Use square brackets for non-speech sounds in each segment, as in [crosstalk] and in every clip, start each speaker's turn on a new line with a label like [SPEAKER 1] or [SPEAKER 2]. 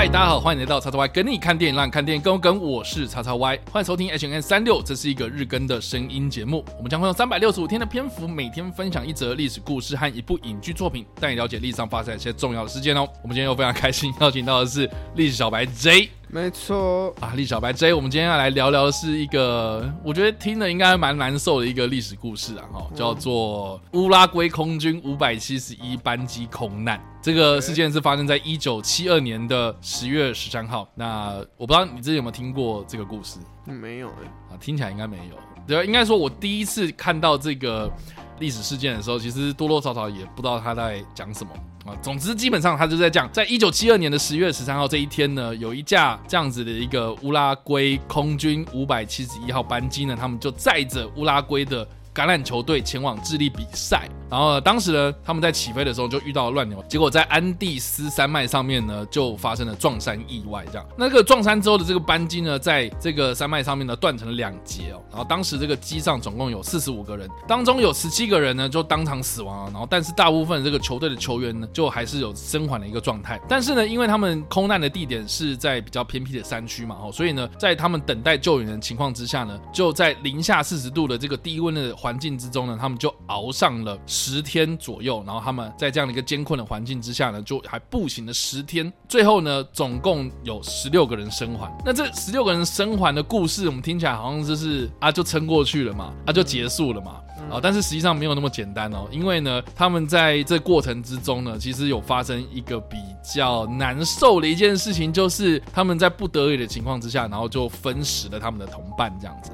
[SPEAKER 1] 嗨大家好，欢迎来到叉叉 Y 跟你看电影，让你看电影更有梗。我是叉叉 Y，欢迎收听 H N 36，这是一个日更的声音节目。我们将会用三百六十五天的篇幅，每天分享一则历史故事和一部影剧作品，带你了解历史上发生一些重要的事件哦。我们今天又非常开心邀请到的是历史小白 J。
[SPEAKER 2] 没错
[SPEAKER 1] 啊，历小白 J，我们今天要来聊聊的是一个我觉得听了应该蛮难受的一个历史故事啊，哈，叫做乌拉圭空军五百七十一班机空难。这个事件是发生在一九七二年的十月十三号。那我不知道你之前有没有听过这个故事？
[SPEAKER 2] 没有哎，
[SPEAKER 1] 啊，听起来应该没有。对，应该说我第一次看到这个历史事件的时候，其实多多少少也不知道他在讲什么。啊，总之基本上他就在讲，在一九七二年的十月十三号这一天呢，有一架这样子的一个乌拉圭空军五百七十一号班机呢，他们就载着乌拉圭的橄榄球队前往智利比赛。然后，当时呢，他们在起飞的时候就遇到了乱流，结果在安第斯山脉上面呢，就发生了撞山意外。这样，那个撞山之后的这个班机呢，在这个山脉上面呢，断成了两截哦。然后当时这个机上总共有四十五个人，当中有十七个人呢就当场死亡啊。然后，但是大部分这个球队的球员呢，就还是有生还的一个状态。但是呢，因为他们空难的地点是在比较偏僻的山区嘛，哦，所以呢，在他们等待救援的情况之下呢，就在零下四十度的这个低温的环境之中呢，他们就熬上了。十天左右，然后他们在这样的一个艰困的环境之下呢，就还步行了十天，最后呢，总共有十六个人生还。那这十六个人生还的故事，我们听起来好像就是啊，就撑过去了嘛，啊，就结束了嘛。啊，但是实际上没有那么简单哦，因为呢，他们在这过程之中呢，其实有发生一个比较难受的一件事情，就是他们在不得已的情况之下，然后就分食了他们的同伴这样子。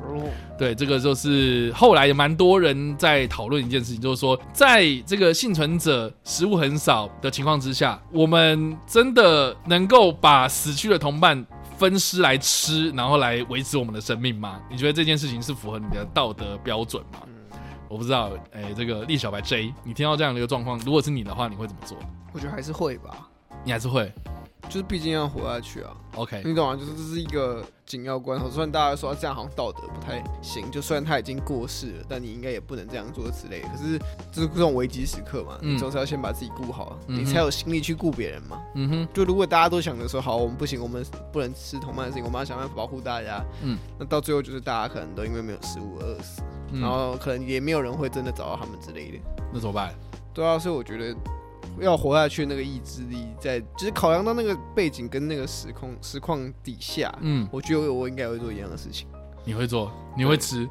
[SPEAKER 1] 对，这个就是后来也蛮多人在讨论一件事情，就是说，在这个幸存者食物很少的情况之下，我们真的能够把死去的同伴分尸来吃，然后来维持我们的生命吗？你觉得这件事情是符合你的道德标准吗？我不知道，哎、欸，这个历史小白 J，你听到这样的一个状况，如果是你的话，你会怎么做？
[SPEAKER 2] 我觉得还是会吧。
[SPEAKER 1] 你还是会，
[SPEAKER 2] 就是毕竟要活下去啊。
[SPEAKER 1] OK，
[SPEAKER 2] 你懂吗？就是这是一个紧要关头。虽然大家说这样好像道德不太行，就虽然他已经过世了，但你应该也不能这样做之类的。可是就是这种危机时刻嘛，嗯、你总是要先把自己顾好，嗯、你才有心力去顾别人嘛。嗯哼。就如果大家都想着说好，我们不行，我们不能吃同伴的事情，我们要想办法保护大家。嗯。那到最后就是大家可能都因为没有食物而饿死。嗯、然后可能也没有人会真的找到他们之类的，
[SPEAKER 1] 那怎么办？
[SPEAKER 2] 对啊，所以我觉得要活下去那个意志力在，在就是考量到那个背景跟那个时空实况底下，嗯，我觉得我应该会做一样的事情。
[SPEAKER 1] 你会做？你会吃？
[SPEAKER 2] 嗯，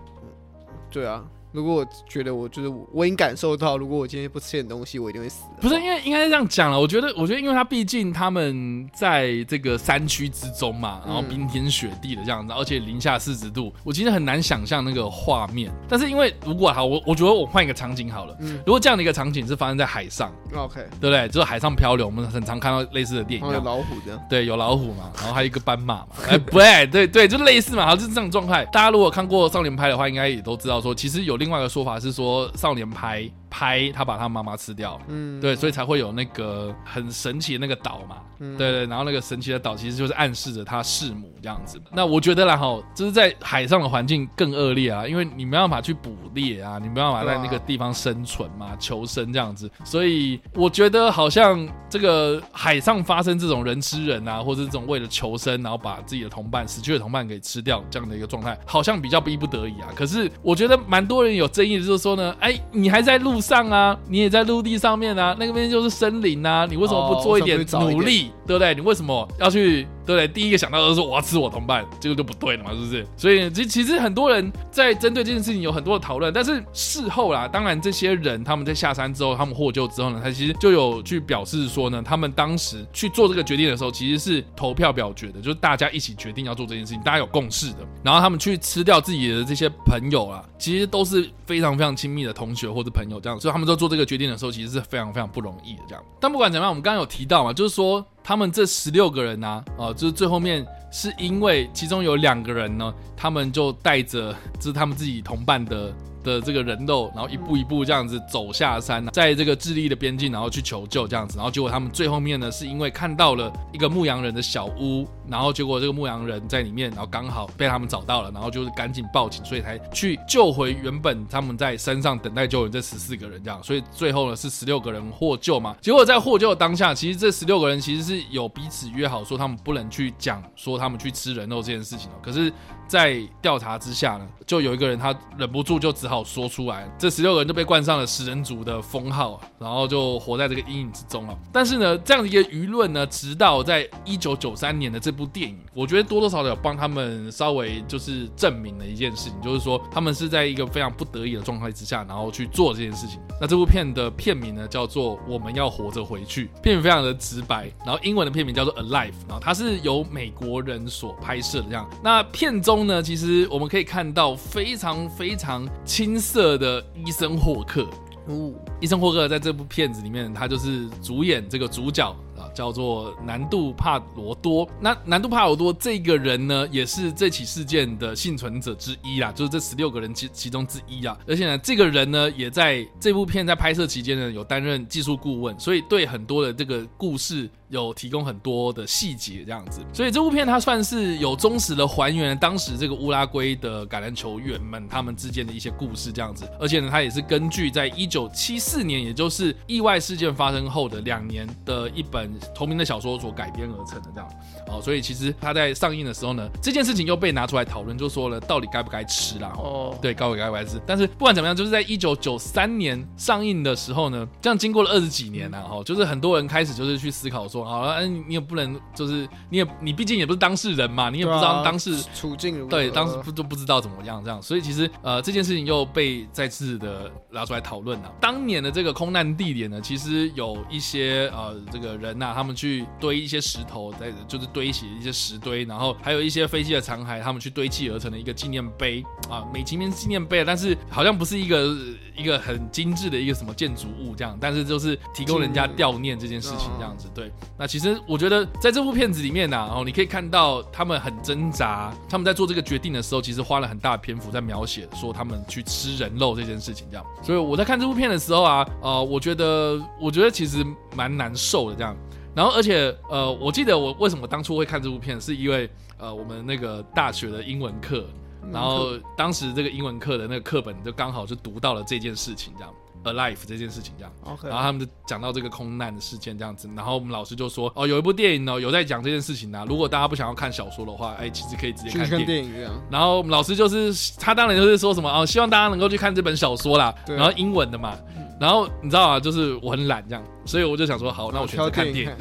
[SPEAKER 2] 对啊。如果我觉得我就是我已经感受到，如果我今天不吃点东西，我一定会死。
[SPEAKER 1] 不是因为应该是这样讲了，我觉得，我觉得，因为他毕竟他们在这个山区之中嘛，然后冰天雪地的这样子，而且零下四十度，我其实很难想象那个画面。但是因为如果好，我我觉得我换一个场景好了，嗯，如果这样的一个场景是发生在海上
[SPEAKER 2] ，OK，
[SPEAKER 1] 对不对？就是海上漂流，我们很常看到类似的电影，
[SPEAKER 2] 有老虎这样，
[SPEAKER 1] 对，有老虎嘛，然后还有一个斑马嘛，哎，不对，对对，就类似嘛，好像是这种状态。大家如果看过少年派的话，应该也都知道说，其实有另外一个说法是说。少年派。拍他把他妈妈吃掉，嗯，对，所以才会有那个很神奇的那个岛嘛，嗯，对对，然后那个神奇的岛其实就是暗示着他弑母这样子。那我觉得啦哈，就是在海上的环境更恶劣啊，因为你没办法去捕猎啊，你没办法在那个地方生存嘛，求生这样子。所以我觉得好像这个海上发生这种人吃人啊，或者这种为了求生，然后把自己的同伴死去的同伴给吃掉这样的一个状态，好像比较逼不得已啊。可是我觉得蛮多人有争议的，就是说呢，哎，你还在路上啊，你也在陆地上面啊，那个边就是森林啊，你为什么不做一点努力，对不对？你为什么要去？对？第一个想到的是说我要吃我同伴，这个就不对了嘛，是不是？所以其其实很多人在针对这件事情有很多的讨论，但是事后啦，当然这些人他们在下山之后，他们获救之后呢，他其实就有去表示说呢，他们当时去做这个决定的时候，其实是投票表决的，就是大家一起决定要做这件事情，大家有共识的。然后他们去吃掉自己的这些朋友啊，其实都是非常非常亲密的同学或者朋友这样，所以他们在做这个决定的时候，其实是非常非常不容易的这样。但不管怎么样，我们刚刚有提到嘛，就是说。他们这十六个人呢、啊，哦、就是最后面是因为其中有两个人呢，他们就带着就是他们自己同伴的的这个人肉，然后一步一步这样子走下山，在这个智利的边境，然后去求救这样子，然后结果他们最后面呢，是因为看到了一个牧羊人的小屋，然后结果这个牧羊人在里面，然后刚好被他们找到了，然后就是赶紧报警，所以才去救回原本他们在山上等待救援这十四个人这样，所以最后呢是十六个人获救嘛。结果在获救的当下，其实这十六个人其实是有彼此约好说他们不能去讲说他们去吃人肉这件事情哦，可是。在调查之下呢，就有一个人他忍不住就只好好说出来，这十六个人就被冠上了食人族的封号，然后就活在这个阴影之中了。但是呢，这样的一个舆论呢，直到在一九九三年的这部电影，我觉得多多少少帮他们稍微就是证明了一件事情，就是说他们是在一个非常不得已的状态之下，然后去做这件事情。那这部片的片名呢，叫做《我们要活着回去》，片名非常的直白，然后英文的片名叫做《Alive》，然后它是由美国人所拍摄的这样。那片中。呢，其实我们可以看到非常非常清青涩的医生霍克。哦，伊森霍克在这部片子里面，他就是主演这个主角啊，叫做南杜帕罗多。那南杜帕罗多这个人呢，也是这起事件的幸存者之一啦，就是这十六个人其其中之一啊。而且呢，这个人呢，也在这部片在拍摄期间呢，有担任技术顾问，所以对很多的这个故事。有提供很多的细节这样子，所以这部片它算是有忠实的还原当时这个乌拉圭的橄榄球员们他们之间的一些故事这样子，而且呢，它也是根据在一九七四年，也就是意外事件发生后的两年的一本同名的小说所改编而成的这样。哦，所以其实他在上映的时候呢，这件事情又被拿出来讨论，就说了到底该不该吃啦？哦，对，该不该不该吃？但是不管怎么样，就是在一九九三年上映的时候呢，这样经过了二十几年了哈，就是很多人开始就是去思考说。好了，嗯，你也不能，就是你也你毕竟也不是当事人嘛，你也不知道当事
[SPEAKER 2] 处境如何，
[SPEAKER 1] 对，当时不都不知道怎么样这样，所以其实呃这件事情又被再次的拿出来讨论了。当年的这个空难地点呢，其实有一些呃这个人呐、啊，他们去堆一些石头，在就是堆起一些石堆，然后还有一些飞机的残骸，他们去堆砌而成的一个纪念碑啊，美其名纪念碑，但是好像不是一个一个很精致的一个什么建筑物这样，但是就是提供人家悼念这件事情这样子，对。那其实我觉得，在这部片子里面呢，哦，你可以看到他们很挣扎，他们在做这个决定的时候，其实花了很大的篇幅在描写说他们去吃人肉这件事情，这样。所以我在看这部片的时候啊，呃，我觉得，我觉得其实蛮难受的这样。然后，而且，呃，我记得我为什么当初会看这部片，是因为呃，我们那个大学的英文课，然后当时这个英文课的那个课本就刚好就读到了这件事情，这样。Alive 这件事情这样.然后他们就讲到这个空难的事件这样子，然后我们老师就说哦，有一部电影呢，有在讲这件事情呢、啊。如果大家不想要看小说的话，哎，其实可以直接看电影。然后我们老师就是他当然就是说什么哦，希望大家能够去看这本小说啦，对然后英文的嘛。然后你知道啊，就是我很懒这样，所以我就想说好，那我选择看电影。[laughs]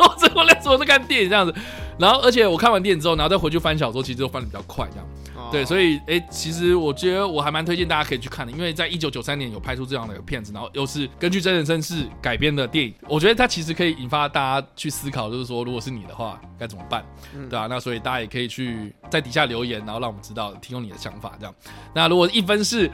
[SPEAKER 1] 我最后来说是看电影这样子，然后而且我看完电影之后，然后再回去翻小说，其实就翻的比较快这样。对，所以哎，其实我觉得我还蛮推荐大家可以去看的，因为在一九九三年有拍出这样的一个片子，然后又是根据真人真事改编的电影，我觉得它其实可以引发大家去思考，就是说如果是你的话该怎么办，对吧、啊？那所以大家也可以去在底下留言，然后让我们知道，提供你的想法这样。那如果一分是，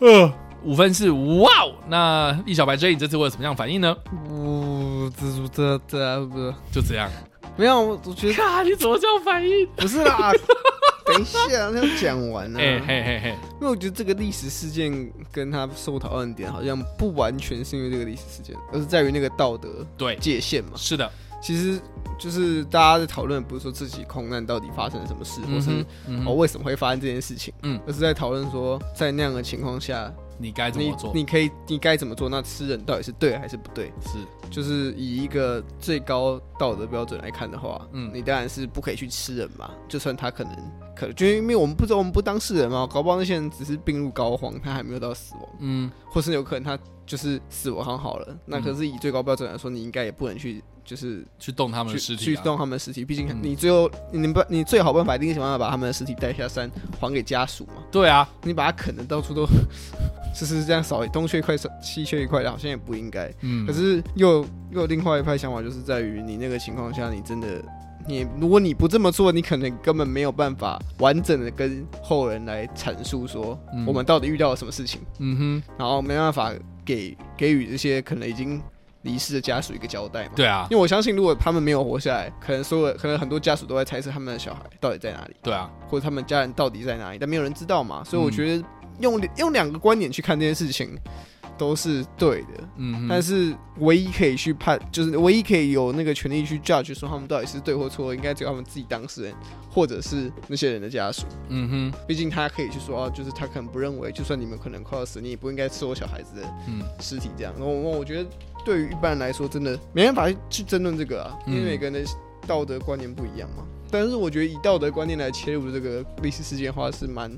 [SPEAKER 1] 呃，五分是哇哦，那易小白 J 你这次会有什么样反应呢？
[SPEAKER 2] 呜，这这这不
[SPEAKER 1] 就这样？
[SPEAKER 2] 没有，我觉得
[SPEAKER 1] 啊，[laughs] 你怎么这样反应？
[SPEAKER 2] 不是啦。等一下，那讲完 [laughs] 了。
[SPEAKER 1] 嘿嘿嘿嘿，
[SPEAKER 2] 因为我觉得这个历史事件跟他受讨论点好像不完全是因为这个历史事件，而是在于那个道德对界限嘛。
[SPEAKER 1] 是的，
[SPEAKER 2] 其实就是大家在讨论，不是说自己空难到底发生了什么事，或是哦为什么会发生这件事情，嗯，而是在讨论说在那样的情况下。
[SPEAKER 1] 你该怎么做？
[SPEAKER 2] 你，你可以，你该怎么做？那吃人到底是对还是不对？
[SPEAKER 1] 是，
[SPEAKER 2] 就是以一个最高道德标准来看的话，嗯，你当然是不可以去吃人嘛。就算他可能，可能就因为我们不知道，我们不当事人嘛，搞不好那些人只是病入膏肓，他还没有到死亡，嗯，或是有可能他就是死亡好了。那可是以最高标准来说，你应该也不能去。就是
[SPEAKER 1] 去动他们的尸体，啊，
[SPEAKER 2] 去动他们的尸体。毕竟你最后，嗯、你不，你最好办法一定想办法把他们的尸体带下山，还给家属嘛。
[SPEAKER 1] 对啊，
[SPEAKER 2] 你把它啃的到处都，[laughs] 就是这样少东缺一块，西缺一块的，好像也不应该。嗯。可是又又有另外一派想法，就是在于你那个情况下，你真的，你如果你不这么做，你可能根本没有办法完整的跟后人来阐述说，我们到底遇到了什么事情。嗯哼。然后没办法给给予这些可能已经。离世的家属一个交代嘛？
[SPEAKER 1] 对啊，
[SPEAKER 2] 因为我相信，如果他们没有活下来，可能所有可能很多家属都在猜测他们的小孩到底在哪里。
[SPEAKER 1] 对啊，
[SPEAKER 2] 或者他们家人到底在哪里，但没有人知道嘛。所以我觉得用用两个观点去看这件事情。都是对的，
[SPEAKER 1] 嗯，
[SPEAKER 2] 但是唯一可以去判，就是唯一可以有那个权利去 judge 说他们到底是对或错，应该只有他们自己当事人，或者是那些人的家属。
[SPEAKER 1] 嗯哼，
[SPEAKER 2] 毕竟他可以去说，就是他可能不认为，就算你们可能快要死，你也不应该吃我小孩子的尸体这样。我、嗯、我觉得对于一般人来说，真的没办法去争论这个啊，因为每个人的道德观念不一样嘛。但是我觉得以道德观念来切入这个历史事件的话，是蛮。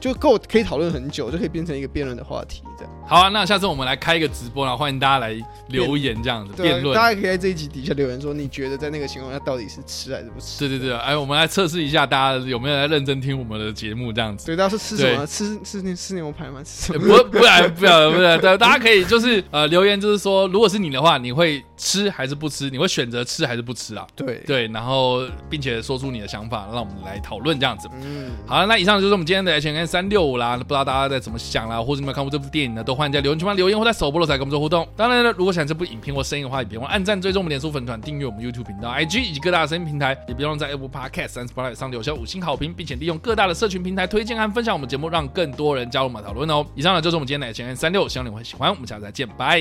[SPEAKER 2] 就够可以讨论很久，就可以变成一个辩论的话题，这样。
[SPEAKER 1] 好啊，那下次我们来开一个直播，然后欢迎大家来留言，这样子辩论。
[SPEAKER 2] 大家可以在这一集底下留言说，你觉得在那个情况下到底是吃还是不吃？
[SPEAKER 1] 对对对，哎，我们来测试一下，大家有没有在认真听我们的节目，这样子。
[SPEAKER 2] 对，大家是吃什么？吃吃吃吃牛排吗？吃什么？
[SPEAKER 1] 不不然不然不然，对，大家可以就是 [laughs] 呃留言，就是说，如果是你的话，你会吃还是不吃？你会选择吃还是不吃啊？
[SPEAKER 2] 对
[SPEAKER 1] 对，然后并且说出你的想法，让我们来讨论这样子。嗯，好了，那以上就是我们今天的 H&M 三六五啦。不知道大家在怎么想啦，或者有没有看过这部电影呢？都欢迎在留言区帮留言，或在首播的时候跟我们做互动。当然了，如果喜欢这部影片或声音的话，也别忘按赞、追踪我们脸书粉团、订阅我们 YouTube 频道、IG 以及各大的声音平台，也别忘在 Apple Podcast 三十八上留下五星好评，并且利用各大的社群平台推荐和分享我们节目，让更多人加入我们讨论哦。以上呢就是我们今天的 H&M 365，希望你会喜欢。我们下次再见，拜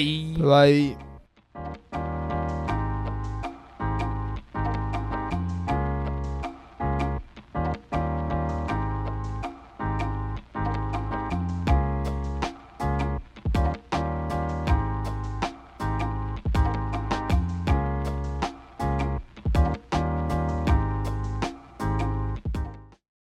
[SPEAKER 2] 拜。